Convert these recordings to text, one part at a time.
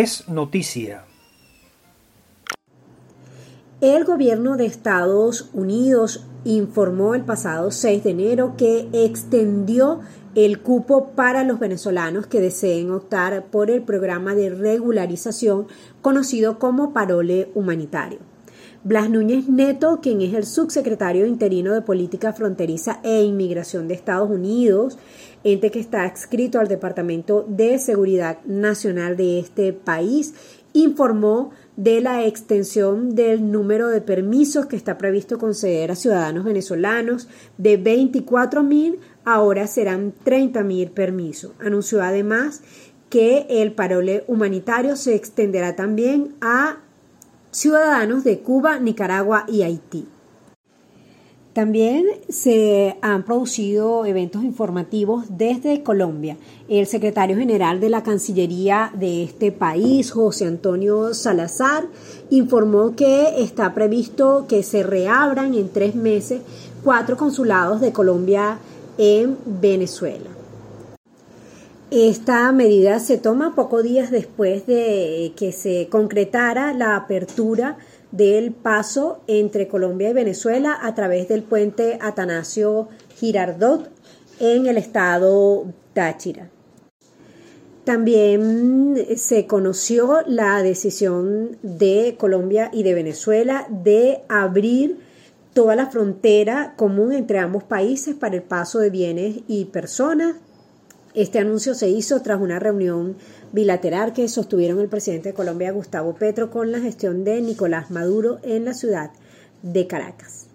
es noticia. El gobierno de Estados Unidos informó el pasado 6 de enero que extendió el cupo para los venezolanos que deseen optar por el programa de regularización conocido como parole humanitario. Blas Núñez Neto, quien es el subsecretario interino de Política Fronteriza e Inmigración de Estados Unidos, ente que está adscrito al Departamento de Seguridad Nacional de este país, informó de la extensión del número de permisos que está previsto conceder a ciudadanos venezolanos de 24 mil, ahora serán 30 mil permisos. Anunció además que el parole humanitario se extenderá también a ciudadanos de Cuba, Nicaragua y Haití. También se han producido eventos informativos desde Colombia. El secretario general de la Cancillería de este país, José Antonio Salazar, informó que está previsto que se reabran en tres meses cuatro consulados de Colombia en Venezuela. Esta medida se toma pocos días después de que se concretara la apertura del paso entre Colombia y Venezuela a través del puente Atanasio Girardot en el estado Táchira. También se conoció la decisión de Colombia y de Venezuela de abrir toda la frontera común entre ambos países para el paso de bienes y personas. Este anuncio se hizo tras una reunión bilateral que sostuvieron el presidente de Colombia, Gustavo Petro, con la gestión de Nicolás Maduro en la ciudad de Caracas.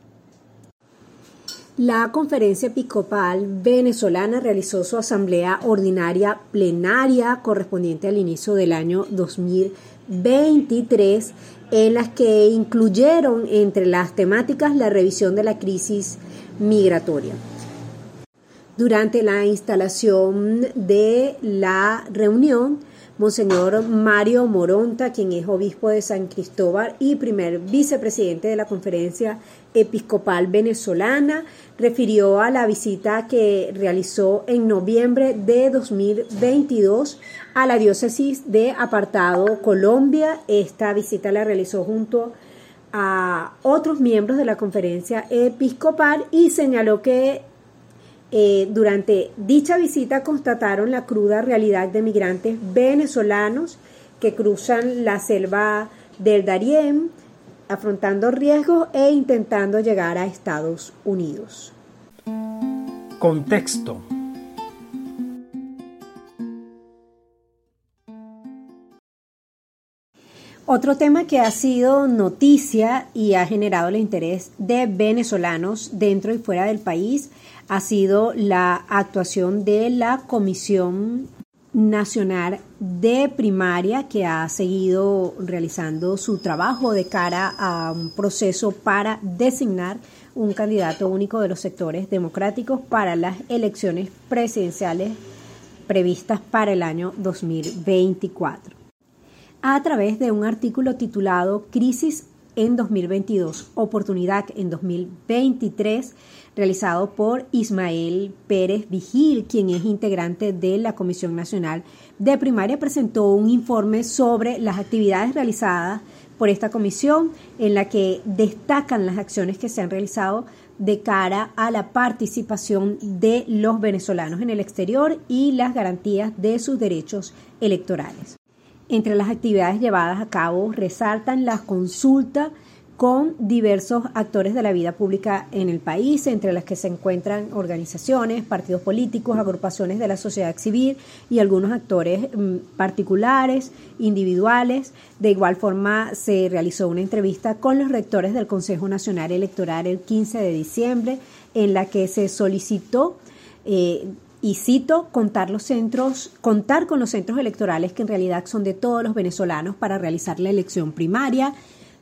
La conferencia episcopal venezolana realizó su asamblea ordinaria plenaria correspondiente al inicio del año 2023, en las que incluyeron entre las temáticas la revisión de la crisis migratoria durante la instalación de la reunión, Monseñor Mario Moronta, quien es obispo de San Cristóbal y primer vicepresidente de la Conferencia Episcopal Venezolana, refirió a la visita que realizó en noviembre de 2022 a la diócesis de Apartado, Colombia. Esta visita la realizó junto a otros miembros de la conferencia episcopal y señaló que eh, durante dicha visita constataron la cruda realidad de migrantes venezolanos que cruzan la selva del Darién, afrontando riesgos e intentando llegar a Estados Unidos. Contexto. Otro tema que ha sido noticia y ha generado el interés de venezolanos dentro y fuera del país ha sido la actuación de la Comisión Nacional de Primaria que ha seguido realizando su trabajo de cara a un proceso para designar un candidato único de los sectores democráticos para las elecciones presidenciales previstas para el año 2024. A través de un artículo titulado Crisis en 2022, Oportunidad en 2023, realizado por Ismael Pérez Vigil, quien es integrante de la Comisión Nacional de Primaria, presentó un informe sobre las actividades realizadas por esta comisión, en la que destacan las acciones que se han realizado de cara a la participación de los venezolanos en el exterior y las garantías de sus derechos electorales. Entre las actividades llevadas a cabo resaltan la consulta con diversos actores de la vida pública en el país, entre las que se encuentran organizaciones, partidos políticos, agrupaciones de la sociedad civil y algunos actores mm, particulares, individuales. De igual forma, se realizó una entrevista con los rectores del Consejo Nacional Electoral el 15 de diciembre, en la que se solicitó eh, y cito, contar los centros, contar con los centros electorales que en realidad son de todos los venezolanos para realizar la elección primaria,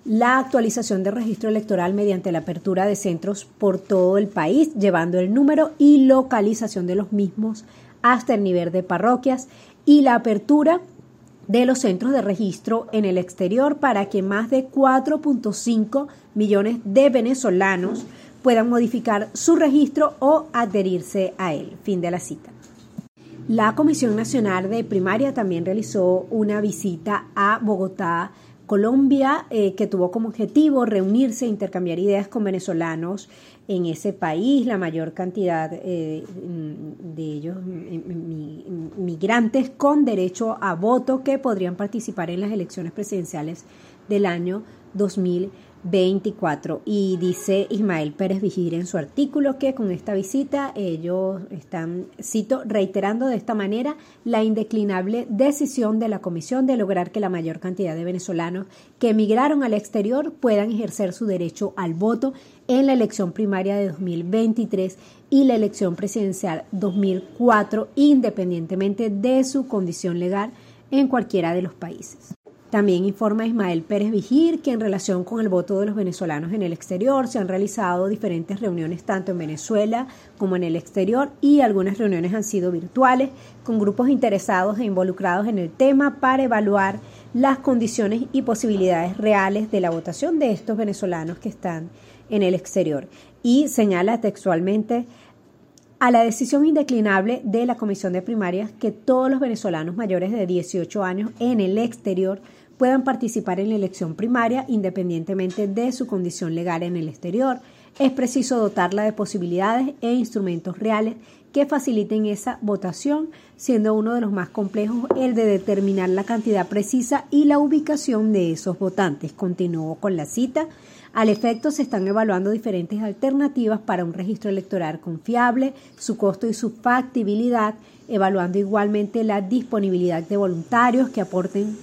la actualización del registro electoral mediante la apertura de centros por todo el país, llevando el número y localización de los mismos hasta el nivel de parroquias y la apertura de los centros de registro en el exterior para que más de 4.5 millones de venezolanos puedan modificar su registro o adherirse a él. Fin de la cita. La Comisión Nacional de Primaria también realizó una visita a Bogotá, Colombia, eh, que tuvo como objetivo reunirse e intercambiar ideas con venezolanos en ese país, la mayor cantidad eh, de ellos migrantes con derecho a voto que podrían participar en las elecciones presidenciales del año 2020. 24. Y dice Ismael Pérez Vigir en su artículo que con esta visita ellos están, cito, reiterando de esta manera la indeclinable decisión de la Comisión de lograr que la mayor cantidad de venezolanos que emigraron al exterior puedan ejercer su derecho al voto en la elección primaria de 2023 y la elección presidencial 2004, independientemente de su condición legal en cualquiera de los países. También informa Ismael Pérez Vigir que en relación con el voto de los venezolanos en el exterior se han realizado diferentes reuniones tanto en Venezuela como en el exterior y algunas reuniones han sido virtuales con grupos interesados e involucrados en el tema para evaluar las condiciones y posibilidades reales de la votación de estos venezolanos que están en el exterior. Y señala textualmente a la decisión indeclinable de la Comisión de Primarias que todos los venezolanos mayores de 18 años en el exterior puedan participar en la elección primaria independientemente de su condición legal en el exterior. Es preciso dotarla de posibilidades e instrumentos reales que faciliten esa votación, siendo uno de los más complejos el de determinar la cantidad precisa y la ubicación de esos votantes. Continuó con la cita. Al efecto, se están evaluando diferentes alternativas para un registro electoral confiable, su costo y su factibilidad, evaluando igualmente la disponibilidad de voluntarios que aporten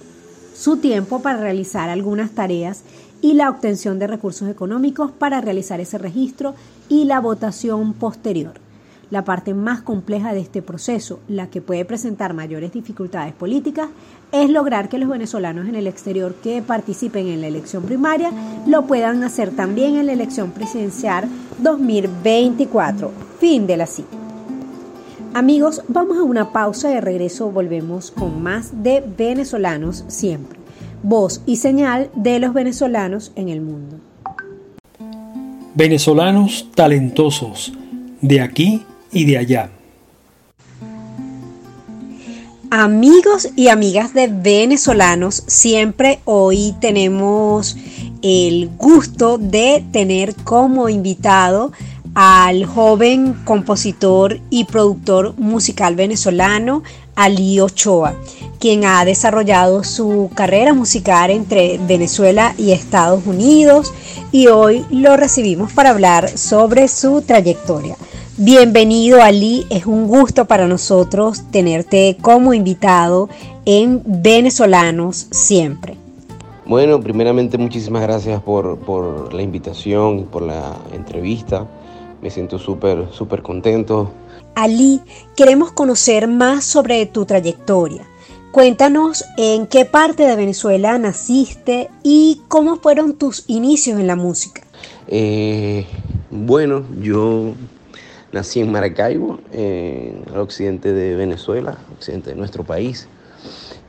su tiempo para realizar algunas tareas y la obtención de recursos económicos para realizar ese registro y la votación posterior. La parte más compleja de este proceso, la que puede presentar mayores dificultades políticas, es lograr que los venezolanos en el exterior que participen en la elección primaria lo puedan hacer también en la elección presidencial 2024. Fin de la cita. Amigos, vamos a una pausa de regreso volvemos con más de venezolanos siempre. Voz y señal de los venezolanos en el mundo. Venezolanos talentosos, de aquí y de allá. Amigos y amigas de venezolanos, siempre hoy tenemos el gusto de tener como invitado al joven compositor y productor musical venezolano Ali Ochoa, quien ha desarrollado su carrera musical entre Venezuela y Estados Unidos y hoy lo recibimos para hablar sobre su trayectoria. Bienvenido Ali, es un gusto para nosotros tenerte como invitado en Venezolanos siempre. Bueno, primeramente muchísimas gracias por, por la invitación, por la entrevista me siento súper, súper contento. Ali, queremos conocer más sobre tu trayectoria. Cuéntanos en qué parte de Venezuela naciste y cómo fueron tus inicios en la música. Eh, bueno, yo nací en Maracaibo, en el occidente de Venezuela, occidente de nuestro país.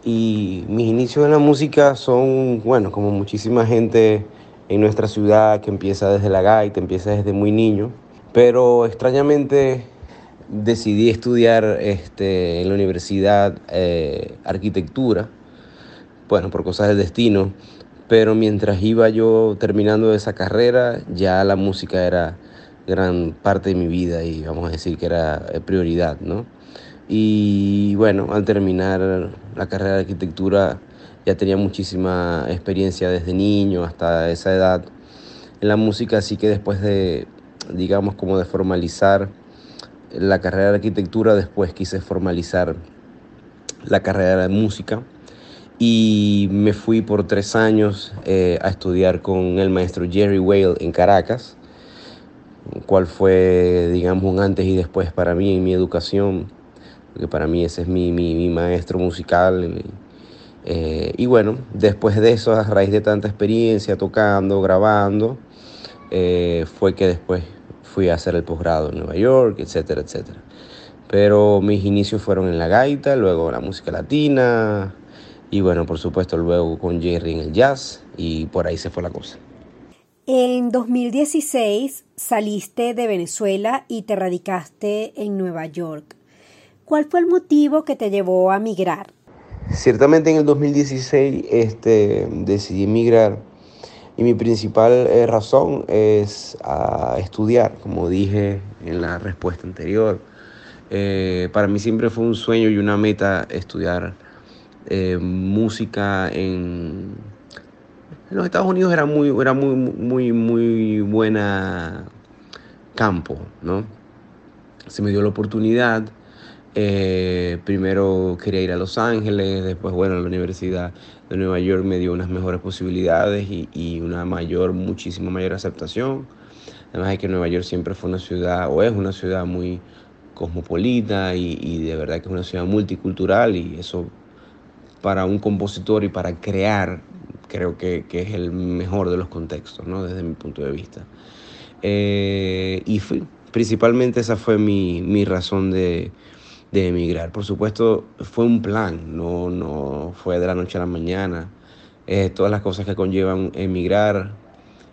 Y mis inicios en la música son, bueno, como muchísima gente en nuestra ciudad que empieza desde la gaita, empieza desde muy niño. Pero extrañamente decidí estudiar este, en la universidad eh, arquitectura, bueno, por cosas del destino, pero mientras iba yo terminando esa carrera, ya la música era gran parte de mi vida y vamos a decir que era eh, prioridad, ¿no? Y bueno, al terminar la carrera de arquitectura ya tenía muchísima experiencia desde niño hasta esa edad en la música, así que después de digamos, como de formalizar la carrera de arquitectura, después quise formalizar la carrera de música y me fui por tres años eh, a estudiar con el maestro Jerry Whale en Caracas, cual fue, digamos, un antes y después para mí en mi educación, porque para mí ese es mi, mi, maestro musical. Eh, y bueno, después de eso, a raíz de tanta experiencia tocando, grabando, eh, fue que después fui a hacer el posgrado en Nueva York, etcétera, etcétera. Pero mis inicios fueron en la gaita, luego la música latina y bueno, por supuesto luego con Jerry en el jazz y por ahí se fue la cosa. En 2016 saliste de Venezuela y te radicaste en Nueva York. ¿Cuál fue el motivo que te llevó a migrar? Ciertamente en el 2016 este, decidí emigrar y mi principal eh, razón es a estudiar, como dije en la respuesta anterior. Eh, para mí siempre fue un sueño y una meta estudiar eh, música en, en, los Estados Unidos. Era muy, era muy, muy, muy buena campo, ¿no? Se me dio la oportunidad eh, primero quería ir a Los Ángeles, después, bueno, la Universidad de Nueva York me dio unas mejores posibilidades y, una mayor, muchísimo mayor aceptación. Además de que Nueva York siempre fue una ciudad, o es una ciudad muy cosmopolita y, de verdad que es una ciudad multicultural y eso para un compositor y para crear creo que, es el mejor de los contextos, ¿no? Desde mi punto de vista. Eh, y principalmente esa fue mi razón de, de emigrar. Por supuesto, fue un plan, no, no fue de la noche a la mañana. Eh, todas las cosas que conllevan emigrar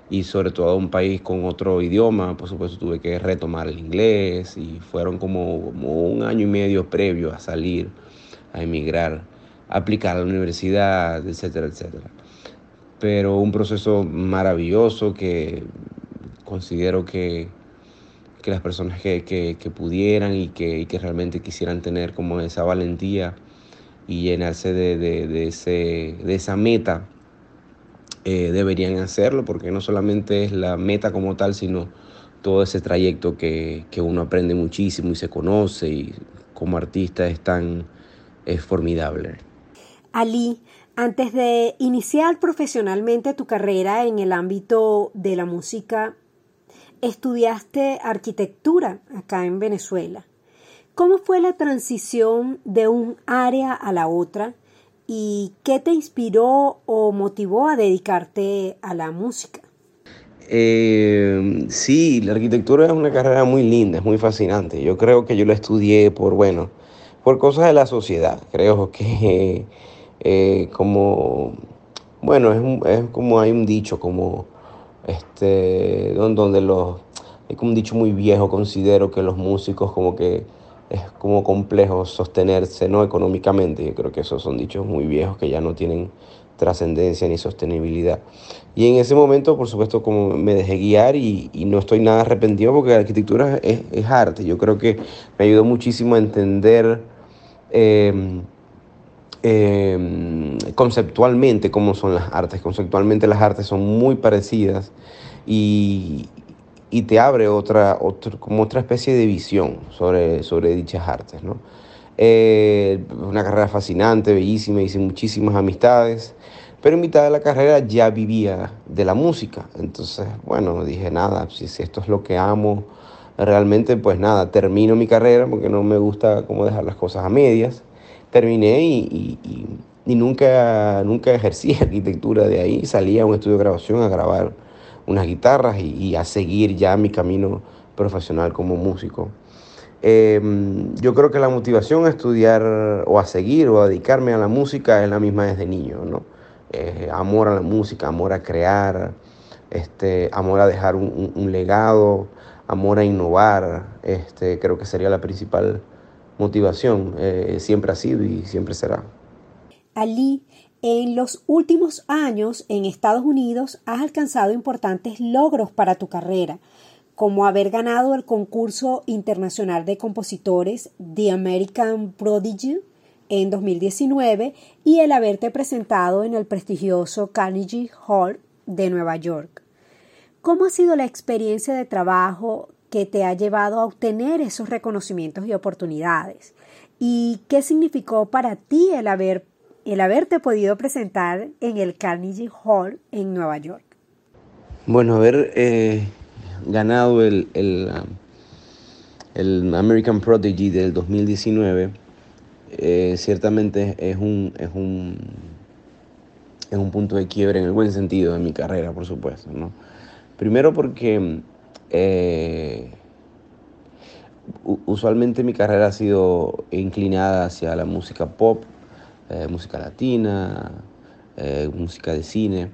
y sobre todo a un país con otro idioma, por supuesto tuve que retomar el inglés y fueron como, un año y medio previo a salir, a emigrar, aplicar a la universidad, etcétera, etcétera. Pero un proceso maravilloso que considero que que las personas que, pudieran y que, realmente quisieran tener como esa valentía y llenarse de, ese, de esa meta, eh, deberían hacerlo, porque no solamente es la meta como tal, sino todo ese trayecto que, uno aprende muchísimo y se conoce y como artista es tan es formidable. Ali, antes de iniciar profesionalmente tu carrera en el ámbito de la música, estudiaste arquitectura acá en Venezuela. ¿Cómo fue la transición de un área a la otra y qué te inspiró o motivó a dedicarte a la música? Eh, sí, la arquitectura es una carrera muy linda, es muy fascinante. Yo creo que yo la estudié por, bueno, por cosas de la sociedad. Creo que eh, como, bueno, es, es como hay un dicho, como este, donde los, hay como un dicho muy viejo, considero que los músicos como que es como complejo sostenerse no económicamente. Yo creo que esos son dichos muy viejos que ya no tienen trascendencia ni sostenibilidad. Y en ese momento, por supuesto, como me dejé guiar y, no estoy nada arrepentido porque la arquitectura es, es, arte. Yo creo que me ayudó muchísimo a entender em, em, conceptualmente cómo son las artes. Conceptualmente las artes son muy parecidas y, y te abre otra, como otra especie de visión sobre, sobre dichas artes. ¿no? Eh, una carrera fascinante, bellísima, hice muchísimas amistades, pero en mitad de la carrera ya vivía de la música. Entonces, bueno, dije, nada, si, esto es lo que amo, realmente, pues nada, termino mi carrera porque no me gusta como dejar las cosas a medias. Terminé y, y nunca, nunca ejercí arquitectura de ahí, salí a un estudio de grabación a grabar unas guitarras y, a seguir ya mi camino profesional como músico. Em, yo creo que la motivación a estudiar o a seguir o a dedicarme a la música es la misma desde niño, ¿no? Amor a la música, amor a crear, este, amor a dejar un, legado, amor a innovar, este, creo que sería la principal motivación, eh, siempre ha sido y siempre será. Ali, en los últimos años en Estados Unidos has alcanzado importantes logros para tu carrera, como haber ganado el concurso internacional de compositores The American Prodigy en 2019 y el haberte presentado en el prestigioso Carnegie Hall de Nueva York. ¿Cómo ha sido la experiencia de trabajo que te ha llevado a obtener esos reconocimientos y oportunidades? ¿Y qué significó para ti el haber el haberte podido presentar en el Carnegie Hall en Nueva York? Bueno, haber eh, ganado el, el, el, American Prodigy del 2019 eh, ciertamente es un, es, un, es un punto de quiebre en el buen sentido de mi carrera, por supuesto. ¿no? Primero porque eh, usualmente mi carrera ha sido inclinada hacia la música pop eh, música latina, eh, música de cine.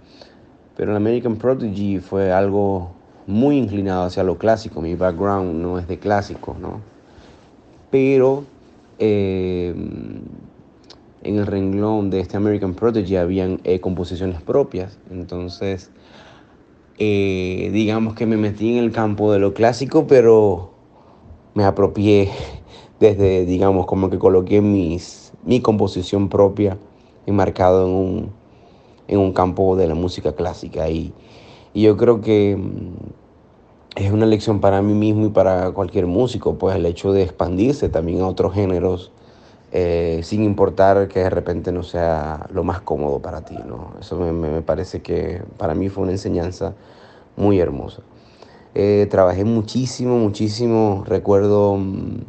Pero el American Prodigy fue algo muy inclinado hacia lo clásico. Mi background no es de clásico, ¿no? Pero eh, en el renglón de este American Prodigy habían composiciones propias. Entonces, eh, digamos que me metí en el campo de lo clásico, pero me apropié desde, digamos, como que coloqué mis, mi composición propia enmarcado en un, en un campo de la música clásica. Y, y yo creo que mm, es una lección para mí mismo y para cualquier músico, pues el hecho de expandirse también a otros géneros, eh, sin importar que de repente no sea lo más cómodo para ti. ¿no? Eso me, parece que para mí fue una enseñanza muy hermosa. Eh, trabajé muchísimo, muchísimo. Recuerdo, mm,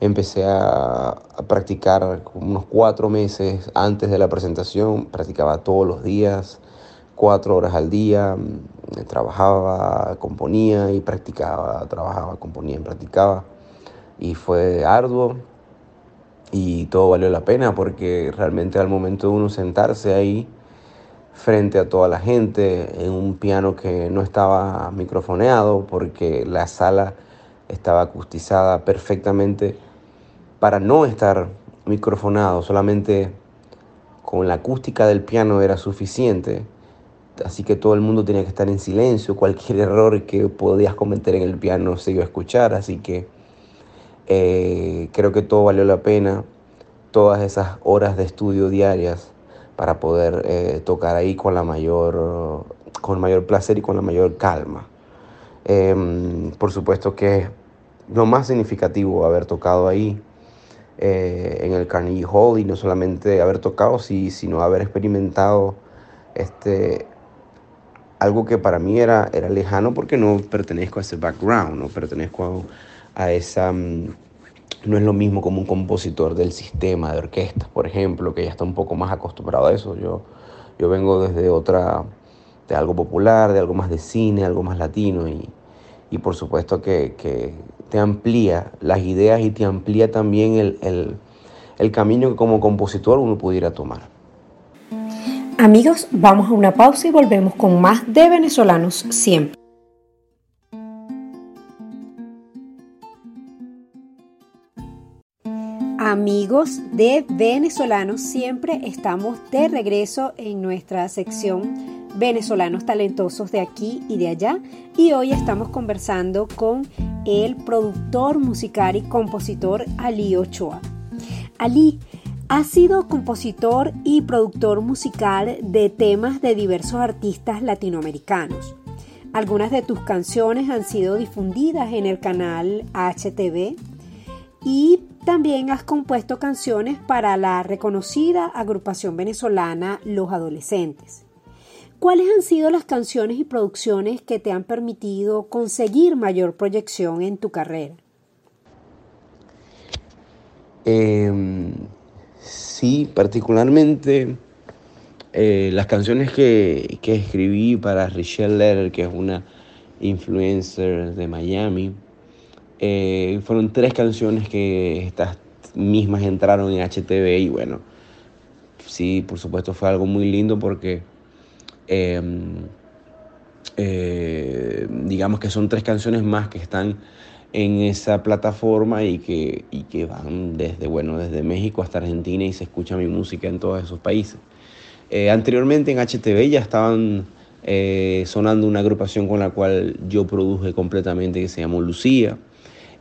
empecé a, a, practicar unos cuatro meses antes de la presentación. Practicaba todos los días, cuatro horas al día. Mm, trabajaba, componía y practicaba. Trabajaba, componía y practicaba. Y fue arduo y todo valió la pena porque realmente al momento de uno sentarse ahí frente a toda la gente en un piano que no estaba microfoneado porque la sala estaba acustizada perfectamente para no estar microfonado, solamente con la acústica del piano era suficiente, así que todo el mundo tenía que estar en silencio, cualquier error que podías cometer en el piano se iba a escuchar, así que eh, creo que todo valió la pena, todas esas horas de estudio diarias para poder eh, tocar ahí con la mayor, con mayor placer y con la mayor calma. Eh, por supuesto que es lo más significativo haber tocado ahí eh, en el Carnegie Hall y no solamente haber tocado, sino haber experimentado este, algo que para mí era, era lejano porque no pertenezco a ese background, no pertenezco a, a esa... Um, no es lo mismo como un compositor del sistema de orquesta, por ejemplo, que ya está un poco más acostumbrado a eso. Yo, yo vengo desde otra, de algo popular, de algo más de cine, algo más latino y, y por supuesto que, que, te amplía las ideas y te amplía también el, el, el camino que como compositor uno pudiera tomar. Amigos, vamos a una pausa y volvemos con más de venezolanos siempre. Amigos de venezolanos, siempre estamos de regreso en nuestra sección venezolanos talentosos de aquí y de allá y hoy estamos conversando con el productor musical y compositor Ali Ochoa. Ali ha sido compositor y productor musical de temas de diversos artistas latinoamericanos. Algunas de tus canciones han sido difundidas en el canal HTV y también has compuesto canciones para la reconocida agrupación venezolana Los Adolescentes. ¿Cuáles han sido las canciones y producciones que te han permitido conseguir mayor proyección en tu carrera? Eh, sí, particularmente eh, las canciones que, que, escribí para Richelle que es una influencer de Miami, eh, fueron tres canciones que estas mismas entraron en HTV y bueno, sí, por supuesto fue algo muy lindo porque eh, eh, digamos que son tres canciones más que están en esa plataforma y que, y que van desde, bueno, desde México hasta Argentina y se escucha mi música en todos esos países. Eh, anteriormente en HTV ya estaban sonando una agrupación con la cual yo produje completamente que se llamó Lucía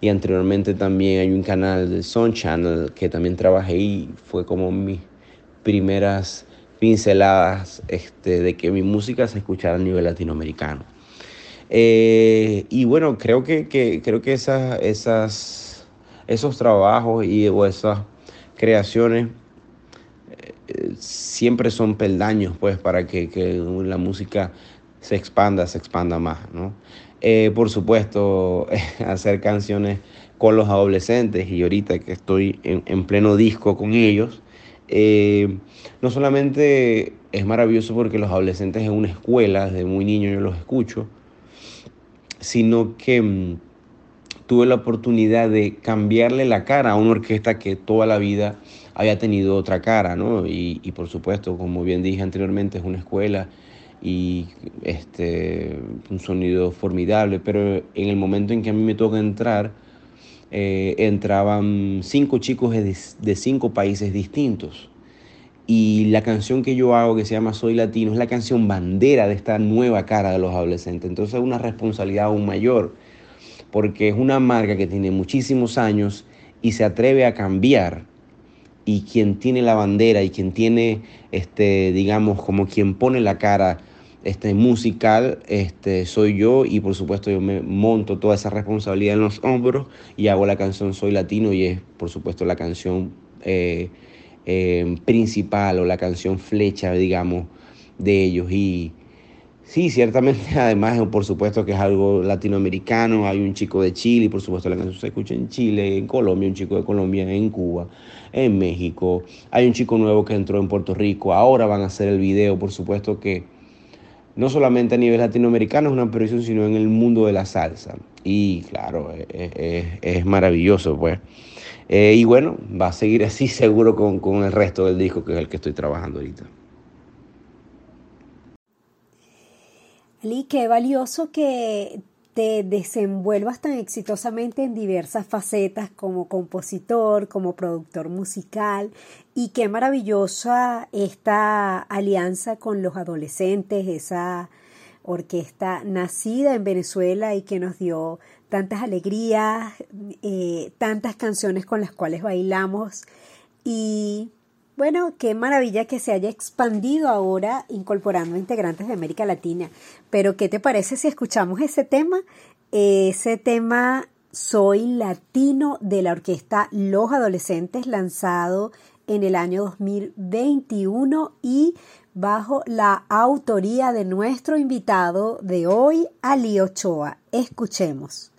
y anteriormente también hay un canal de Sun Channel que también trabajé y fue como mis primeras pinceladas este, de que mi música se escuchara a nivel latinoamericano. Eh, y bueno, creo que, que creo que esas, esas, esos trabajos y, o esas creaciones eh, siempre son peldaños pues para que, que, la música se expanda, se expanda más, ¿no? Eh, por supuesto, hacer canciones con los adolescentes y ahorita que estoy en, en pleno disco con ellos, eh, no solamente es maravilloso porque los adolescentes en una escuela, desde muy niño yo los escucho, sino que mmm, tuve la oportunidad de cambiarle la cara a una orquesta que toda la vida había tenido otra cara, ¿no? Y, y por supuesto, como bien dije anteriormente, es una escuela y este, un sonido formidable, pero en el momento en que a mí me toca entrar, eh, entraban cinco chicos de, cinco países distintos. Y la canción que yo hago, que se llama Soy Latino, es la canción bandera de esta nueva cara de los adolescentes. Entonces es una responsabilidad aún mayor, porque es una marca que tiene muchísimos años y se atreve a cambiar. Y quien tiene la bandera y quien tiene, este, digamos, como quien pone la cara este, musical este, soy yo y por supuesto yo me monto toda esa responsabilidad en los hombros y hago la canción Soy Latino y es por supuesto la canción eh, eh, principal o la canción flecha, digamos, de ellos. Y sí, ciertamente además por supuesto que es algo latinoamericano, hay un chico de Chile por supuesto la canción se escucha en Chile, en Colombia, un chico de Colombia, en Cuba, en México, hay un chico nuevo que entró en Puerto Rico, ahora van a hacer el video, por supuesto que no solamente a nivel latinoamericano es una proyección, sino en el mundo de la salsa. Y claro, e, e, es, maravilloso, pues. Eh, y bueno, va a seguir así seguro con, con el resto del disco, que es el que estoy trabajando ahorita. Ali, qué valioso que te desenvuelvas tan exitosamente en diversas facetas como compositor, como productor musical. Y qué maravillosa esta alianza con los adolescentes, esa orquesta nacida en Venezuela y que nos dio tantas alegrías, eh, tantas canciones con las cuales bailamos. Y bueno, qué maravilla que se haya expandido ahora incorporando integrantes de América Latina. Pero, ¿qué te parece si escuchamos ese tema? Ese tema Soy Latino de la orquesta Los Adolescentes, lanzado en el año 2021 y bajo la autoría de nuestro invitado de hoy, Ali Ochoa. Escuchemos.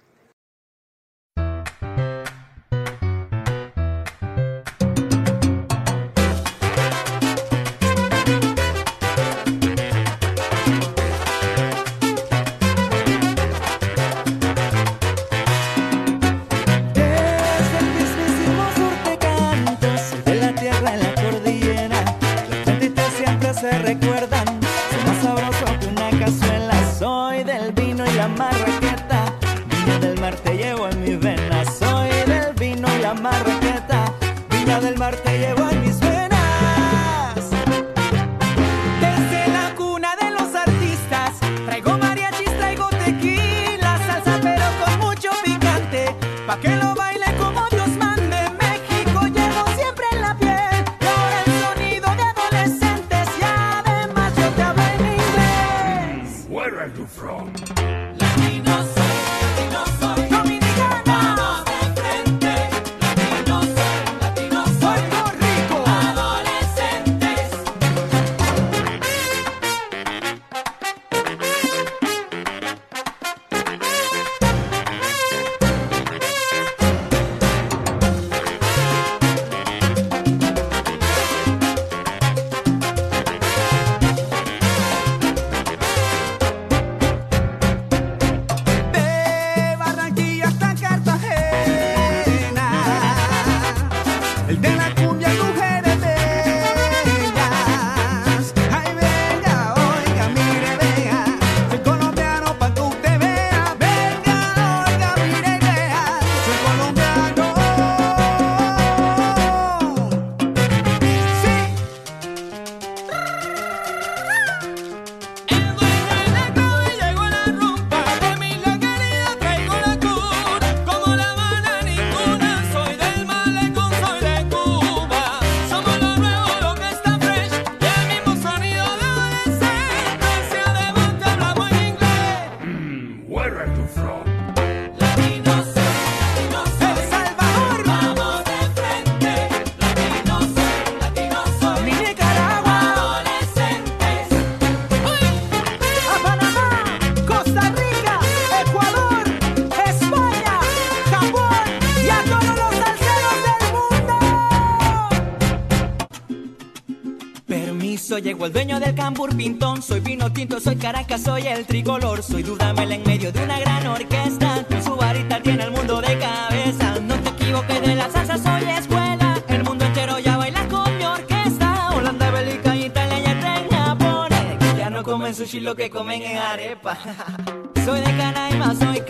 Soy vino tinto, soy Caracas, soy el tricolor. Soy Dudamel en medio de una gran orquesta. Su varita tiene el mundo de cabeza. No te equivoques de la salsa, soy escuela. El mundo entero ya baila con mi orquesta. Holanda, Bélgica, Italia y en Japón. Ya no comen sushi lo que comen en arepa. soy de Canaima. Soy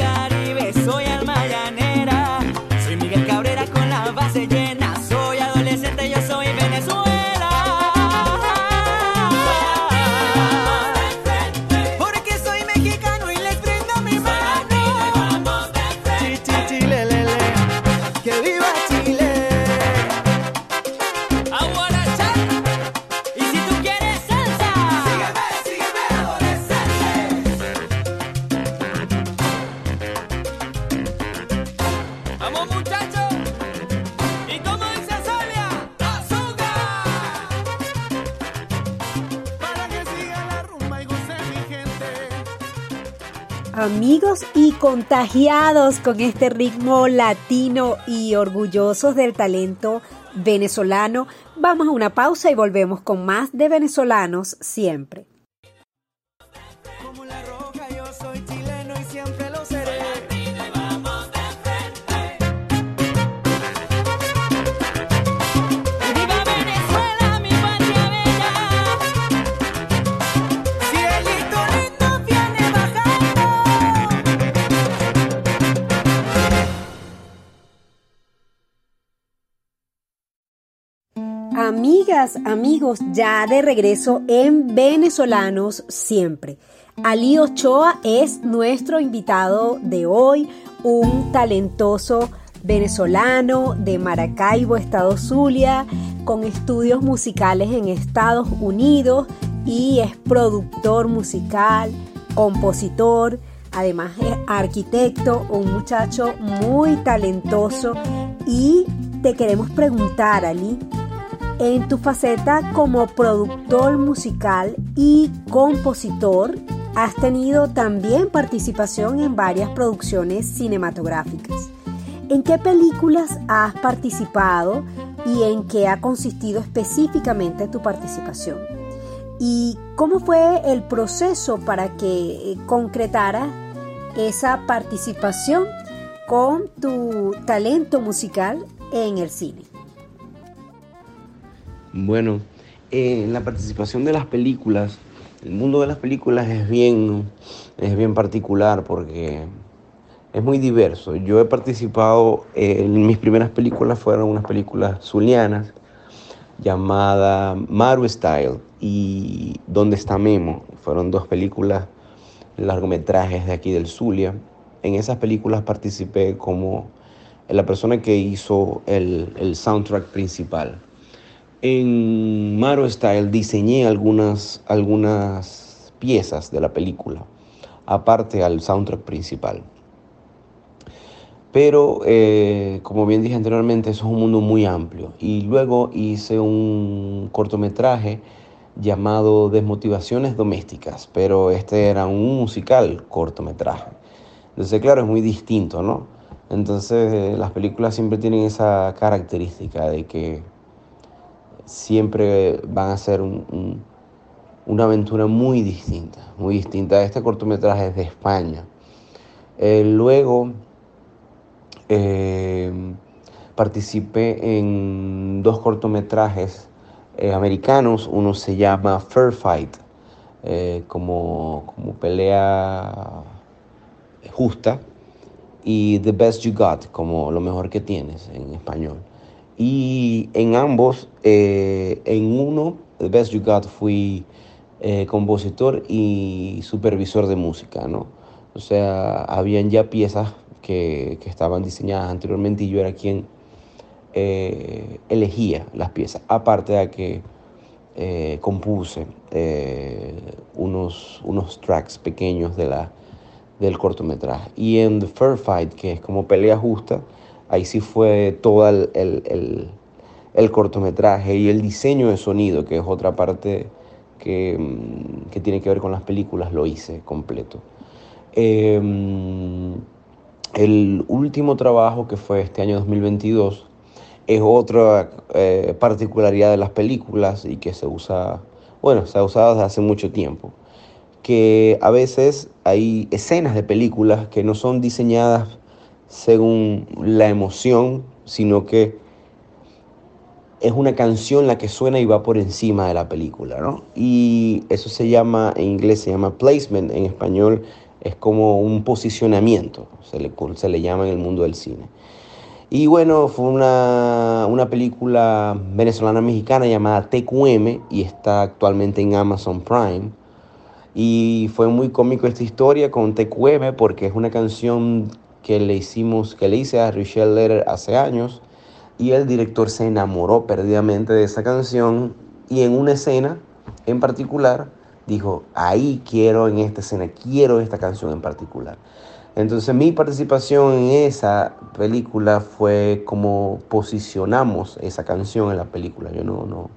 Amigos y contagiados con este ritmo latino y orgullosos del talento venezolano, vamos a una pausa y volvemos con más de venezolanos siempre. Amigas, amigos, ya de regreso en Venezolanos Siempre. Ali Ochoa es nuestro invitado de hoy, un talentoso venezolano de Maracaibo, Estado Zulia, con estudios musicales en Estados Unidos y es productor musical, compositor, además es arquitecto, un muchacho muy talentoso y te queremos preguntar, Ali, en tu faceta como productor musical y compositor, has tenido también participación en varias producciones cinematográficas. ¿En qué películas has participado y en qué ha consistido específicamente tu participación? ¿Y cómo fue el proceso para que concretara esa participación con tu talento musical en el cine? Bueno, en eh, la participación de las películas, el mundo de las películas es bien, es bien particular porque es muy diverso. Yo he participado, en mis primeras películas fueron unas películas zulianas llamadas Maru Style y ¿Dónde está Memo? Fueron dos películas, largometrajes de aquí del Zulia. En esas películas participé como la persona que hizo el, el soundtrack principal. En Maro Style diseñé algunas, algunas piezas de la película, aparte al soundtrack principal. Pero, eh, como bien dije anteriormente, eso es un mundo muy amplio. Y luego hice un cortometraje llamado Desmotivaciones Domésticas, pero este era un musical cortometraje. Entonces, claro, es muy distinto, ¿no? Entonces, las películas siempre tienen esa característica de que siempre van a ser una aventura muy distinta, muy distinta. Este cortometraje es de España. Eh, luego eh, participé en dos cortometrajes eh, americanos. Uno se llama Fair Fight, como, como pelea justa, y The Best You Got, como lo mejor que tienes en español. Y en ambos, eh, en uno, The Best You Got, fui eh, compositor y supervisor de música, ¿no? O sea, habían ya piezas que, que estaban diseñadas anteriormente y yo era quien eh, elegía las piezas, aparte de que compuse unos, unos tracks pequeños de la, del cortometraje. Y en The Fair Fight, que es como pelea justa, Ahí sí fue todo el, cortometraje y el diseño de sonido, que es otra parte que, mm, tiene que ver con las películas, lo hice completo. Em, el último trabajo que fue este año 2022 es otra eh, particularidad de las películas y que se usa, bueno, se ha usado desde hace mucho tiempo, que a veces hay escenas de películas que no son diseñadas según la emoción, sino que es una canción la que suena y va por encima de la película, ¿no? Y eso se llama, en inglés se llama placement, en español es como un posicionamiento, se le, se le llama en el mundo del cine. Y bueno, fue una, una película venezolana-mexicana llamada TQM y está actualmente en Amazon Prime. Y fue muy cómico esta historia con TQM porque es una canción que le hicimos, que le hice a Richelle Letter hace años y el director se enamoró perdidamente de esa canción y en una escena en particular dijo, ahí quiero en esta escena, quiero esta canción en particular. Entonces mi participación en esa película fue como posicionamos esa canción en la película. Yo no, no,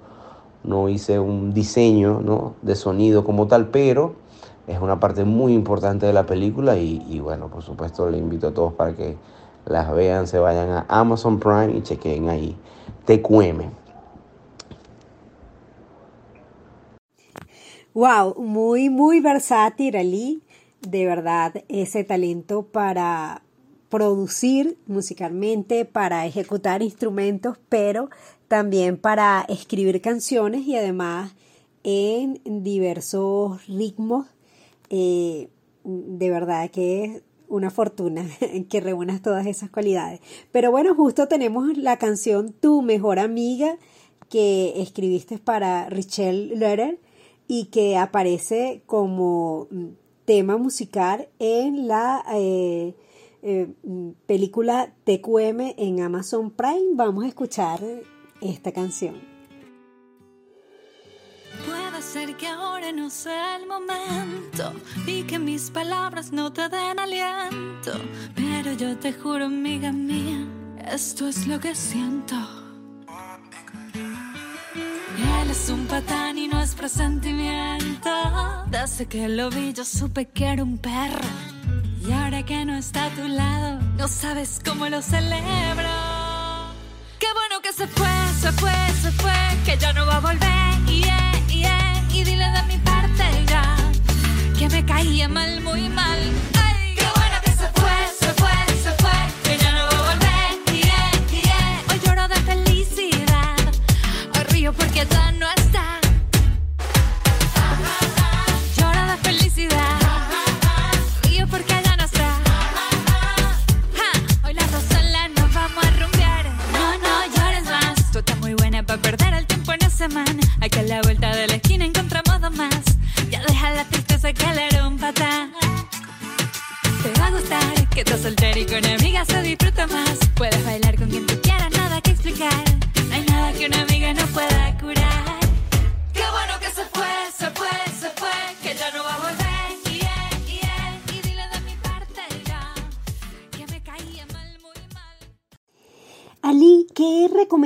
no hice un diseño ¿no? de sonido como tal, pero es una parte muy importante de la película y, y bueno, por supuesto le invito a todos para que las vean, se vayan a Amazon Prime y chequen ahí TQM. Wow, muy, muy versátil, Ali. De verdad, ese talento para producir musicalmente, para ejecutar instrumentos, pero también para escribir canciones y además en diversos ritmos. Eh, de verdad que es una fortuna que reúnas todas esas cualidades. Pero bueno, justo tenemos la canción Tu mejor amiga que escribiste para Richelle Letter y que aparece como tema musical en la eh, eh, película TQM en Amazon Prime. Vamos a escuchar esta canción. Ser que ahora no sea el momento y que mis palabras no te den aliento, pero yo te juro, amiga mía, esto es lo que siento. Él es un patán y no es presentimiento. Desde que lo vi yo supe que era un perro. Y ahora que no está a tu lado, no sabes cómo lo celebro. Qué bueno que se fue, se fue, se fue, que ya no va a volver. Yeah, Y dile de mi parte ya, que me caía mal, muy mal. Ay, qué bueno que se fue, se fue, se fue, que ya no va a volver. Yeah, yeah. Hoy lloro de felicidad, hoy río porque ya no está. Lloro de felicidad,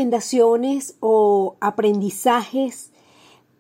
recomendaciones o aprendizajes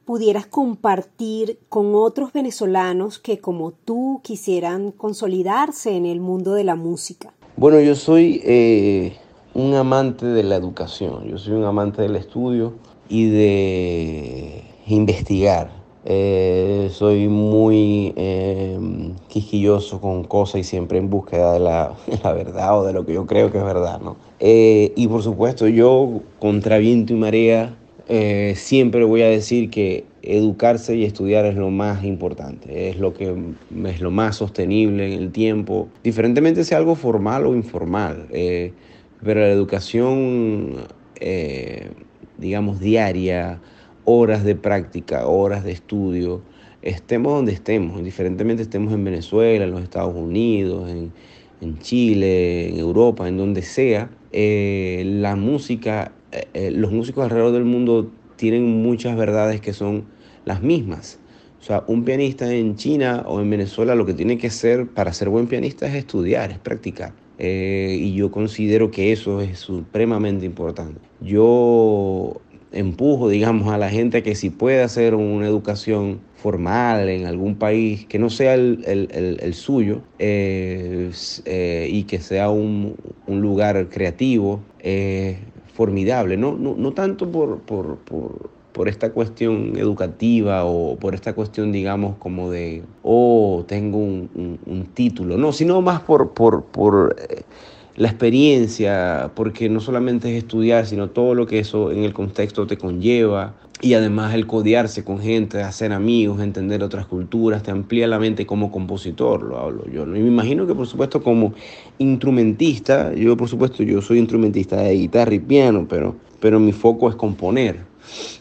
pudieras compartir con otros venezolanos que como tú quisieran consolidarse en el mundo de la música? Bueno, yo soy eh, un amante de la educación, yo soy un amante del estudio y de investigar. Eh, soy muy eh, quisquilloso con cosas y siempre en búsqueda de la, de la verdad o de lo que yo creo que es verdad, ¿no? Eh, y por supuesto, yo, contra viento y marea, eh, siempre voy a decir que educarse y estudiar es lo más importante, es lo que es lo más sostenible en el tiempo, diferentemente sea algo formal o informal, eh, pero la educación, eh, digamos, diaria, horas de práctica, horas de estudio, estemos donde estemos, indiferentemente estemos en Venezuela, en los Estados Unidos, en, en Chile, en Europa, en donde sea, eh, la música, eh, eh, los músicos alrededor del mundo tienen muchas verdades que son las mismas. O sea, un pianista en China o en Venezuela lo que tiene que hacer para ser buen pianista es estudiar, es practicar. Y yo considero que eso es supremamente importante. Yo empujo, digamos, a la gente a que si puede hacer una educación formal en algún país que no sea el, el- el- suyo eh, eh, y que sea un, un lugar creativo, eh, formidable, no, no, no tanto por, por, por, por esta cuestión educativa o por esta cuestión, digamos, como de, oh, tengo un, un- título, no, sino más por, por, por eh, la experiencia, porque no solamente es estudiar, sino todo lo que eso en el contexto te conlleva. Y además el codearse con gente, hacer amigos, entender otras culturas, te amplía la mente como compositor, lo hablo yo. Y me imagino que por supuesto como instrumentista, yo por supuesto yo soy instrumentista de guitarra y piano, pero, pero mi foco es componer.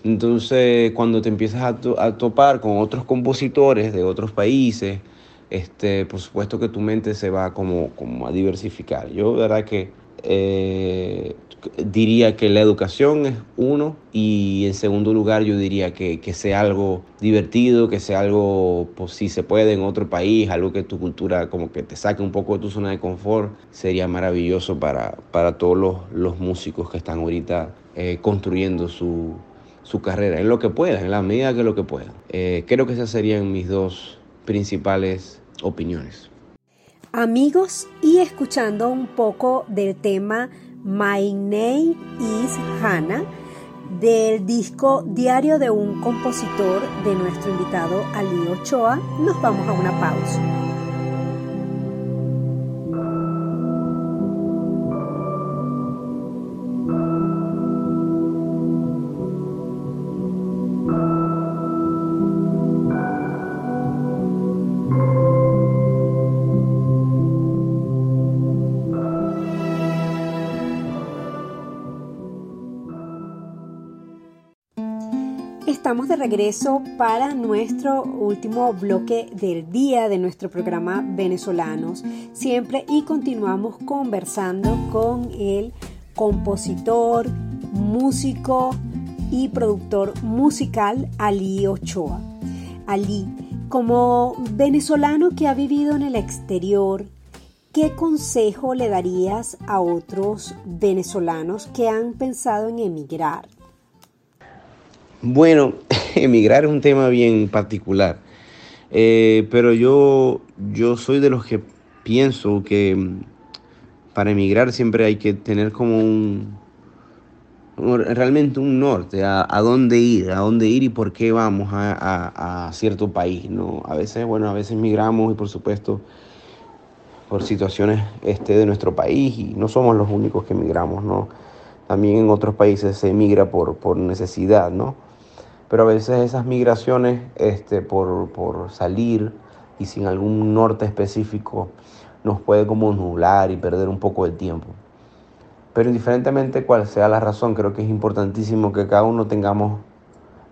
Entonces cuando te empiezas a, to- a topar con otros compositores de otros países, este, por supuesto que tu mente se va como, como a diversificar. Yo, verdad que eh, diría que la educación es uno y en segundo lugar yo diría que, que sea algo divertido, que sea algo, pues si se puede en otro país, algo que tu cultura como que te saque un poco de tu zona de confort, sería maravilloso para, para todos los, los músicos que están ahorita eh, construyendo su, su carrera, en lo que puedan, en la medida que lo que puedan. Eh, creo que esas serían mis dos principales opiniones. Amigos, y escuchando un poco del tema My Name is Hannah del disco Diario de un compositor de nuestro invitado Ali Ochoa, nos vamos a una pausa. Regreso para nuestro último bloque del día de nuestro programa Venezolanos, siempre y continuamos conversando con el compositor, músico y productor musical Ali Ochoa. Ali, como venezolano que ha vivido en el exterior, ¿qué consejo le darías a otros venezolanos que han pensado en emigrar? Bueno, emigrar es un tema bien particular, eh, pero yo, yo soy de los que pienso que mm, para emigrar siempre hay que tener como un, realmente un norte, a, dónde ir, a dónde ir y por qué vamos a, cierto país, ¿no? A veces, bueno, a veces migramos y por supuesto por situaciones este, de nuestro país y no somos los únicos que emigramos, ¿no? También en otros países se emigra por, por necesidad, ¿no? Pero a veces esas migraciones este, por, salir y sin algún norte específico nos puede como nublar y perder un poco de tiempo. Pero indiferentemente cuál sea la razón, creo que es importantísimo que cada uno tengamos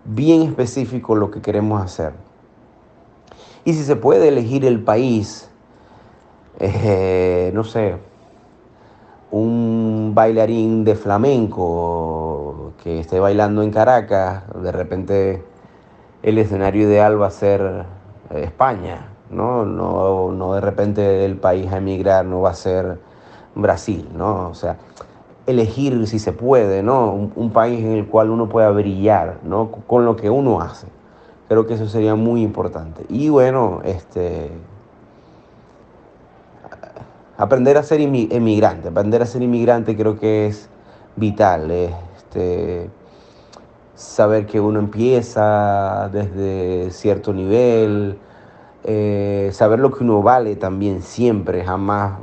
bien específico lo que queremos hacer. Y si se puede elegir el país, eh, no sé, un bailarín de flamenco que esté bailando en Caracas, de repente el escenario ideal va a ser eh, España, ¿no? No, no de repente el país a emigrar no va a ser Brasil, ¿no? O sea, elegir si se puede, ¿no? Un, país en el cual uno pueda brillar, ¿no? Con lo que uno hace. Creo que eso sería muy importante. Y bueno, este, aprender a ser emigrante, aprender a ser inmigrante creo que es vital. Este, saber que uno empieza desde cierto nivel, eh, saber lo que uno vale también siempre, jamás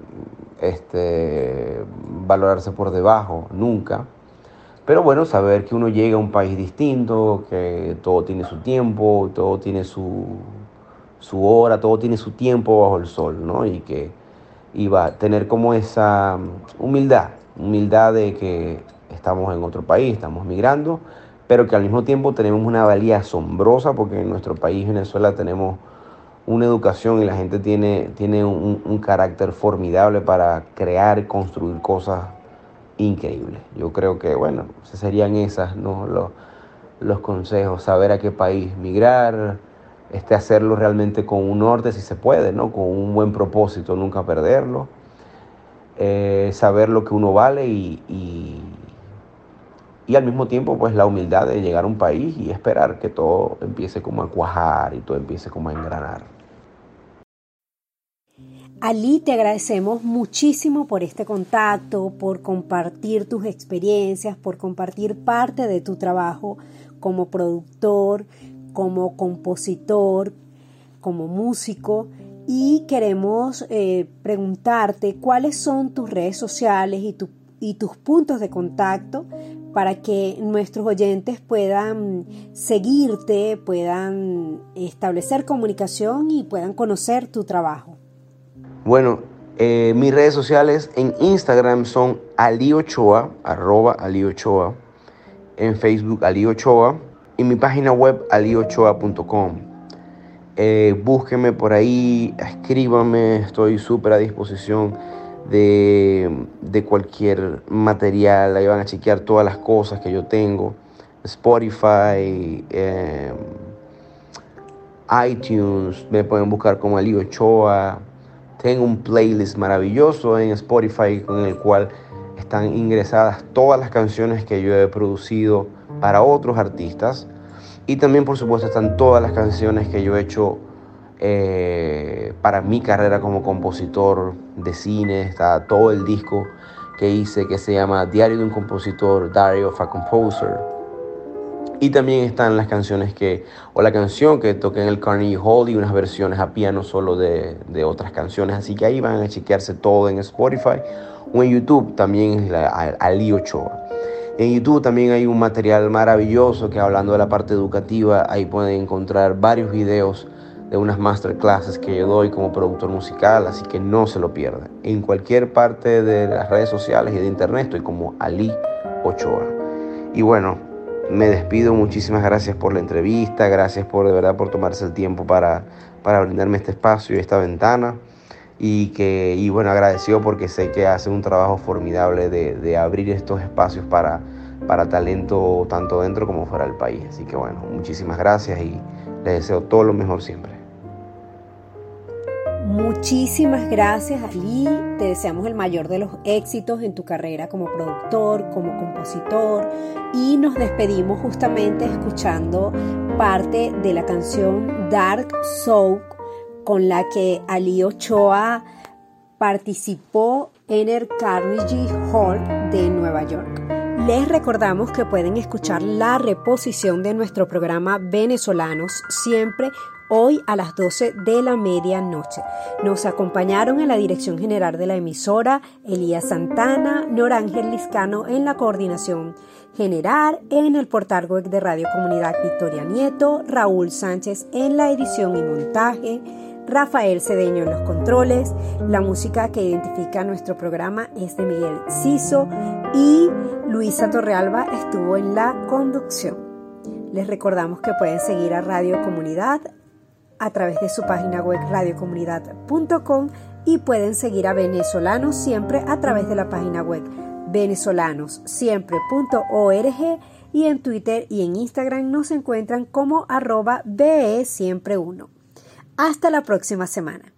este, valorarse por debajo, nunca. Pero bueno, saber que uno llega a un país distinto, que todo tiene su tiempo, todo tiene su, su hora, todo tiene su tiempo bajo el sol, ¿no? Y que iba a tener como esa humildad, humildad de que estamos en otro país, estamos migrando, pero que al mismo tiempo tenemos una valía asombrosa porque en nuestro país, Venezuela, tenemos una educación y la gente tiene, tiene un, carácter formidable para crear y construir cosas increíbles. Yo creo que, bueno, serían esas ¿no? los, los consejos, saber a qué país migrar, este, hacerlo realmente con un norte si se puede, ¿no? con un buen propósito, nunca perderlo, eh, saber lo que uno vale y, y al mismo tiempo pues la humildad de llegar a un país y esperar que todo empiece como a cuajar y todo empiece como a engranar. Ali, te agradecemos muchísimo por este contacto, por compartir tus experiencias, por compartir parte de tu trabajo como productor, como compositor, como músico. Y queremos eh, preguntarte cuáles son tus redes sociales y, y tus puntos de contacto para que nuestros oyentes puedan seguirte, puedan establecer comunicación y puedan conocer tu trabajo. Bueno, eh, mis redes sociales en Instagram son aliochoa, arroba aliochoa, en Facebook aliochoa y mi página web aliochoa.com. Eh, búsquenme por ahí, escríbanme, estoy súper a disposición de, cualquier material, ahí van a chequear todas las cosas que yo tengo, Spotify, em, iTunes, me pueden buscar como Ali Ochoa, tengo un playlist maravilloso en Spotify con el cual están ingresadas todas las canciones que yo he producido para otros artistas. Y también por supuesto están todas las canciones que yo he hecho eh, para mi carrera como compositor de cine. Está todo el disco que hice que se llama Diario de un compositor, Diary of a Composer. Y también están las canciones que, o la canción que toqué en el Carnegie Hall y unas versiones a piano solo de, de otras canciones. Así que ahí van a chequearse todo en Spotify o en YouTube también Ali Ochoa. En YouTube también hay un material maravilloso que hablando de la parte educativa, ahí pueden encontrar varios videos de unas masterclasses que yo doy como productor musical, así que no se lo pierdan. En cualquier parte de las redes sociales y de internet estoy como Ali Ochoa. Y bueno, me despido, muchísimas gracias por la entrevista, gracias por de verdad por tomarse el tiempo para, para brindarme este espacio y esta ventana. Y, que, y bueno, agradecido porque sé que hace un trabajo formidable de, de abrir estos espacios para, para talento tanto dentro como fuera del país. Así que bueno, muchísimas gracias y les deseo todo lo mejor siempre. Muchísimas gracias Ali, te deseamos el mayor de los éxitos en tu carrera como productor, como compositor y nos despedimos justamente escuchando parte de la canción Dark Soul con la que Ali Ochoa participó en el Carnegie Hall de Nueva York. Les recordamos que pueden escuchar la reposición de nuestro programa Venezolanos siempre hoy a las 12 de la medianoche. Nos acompañaron en la dirección general de la emisora Elías Santana, Norángel Liscano en la coordinación general, en el portal web de Radio Comunidad Victoria Nieto, Raúl Sánchez en la edición y montaje, Rafael Cedeño en los controles, la música que identifica nuestro programa es de Miguel Ciso y Luisa Torrealba estuvo en la conducción. Les recordamos que pueden seguir a Radio Comunidad a través de su página web radiocomunidad.com y pueden seguir a Venezolanos siempre a través de la página web venezolanossiempre.org y en Twitter y en Instagram nos encuentran como arroba BE siempre uno. Hasta la próxima semana.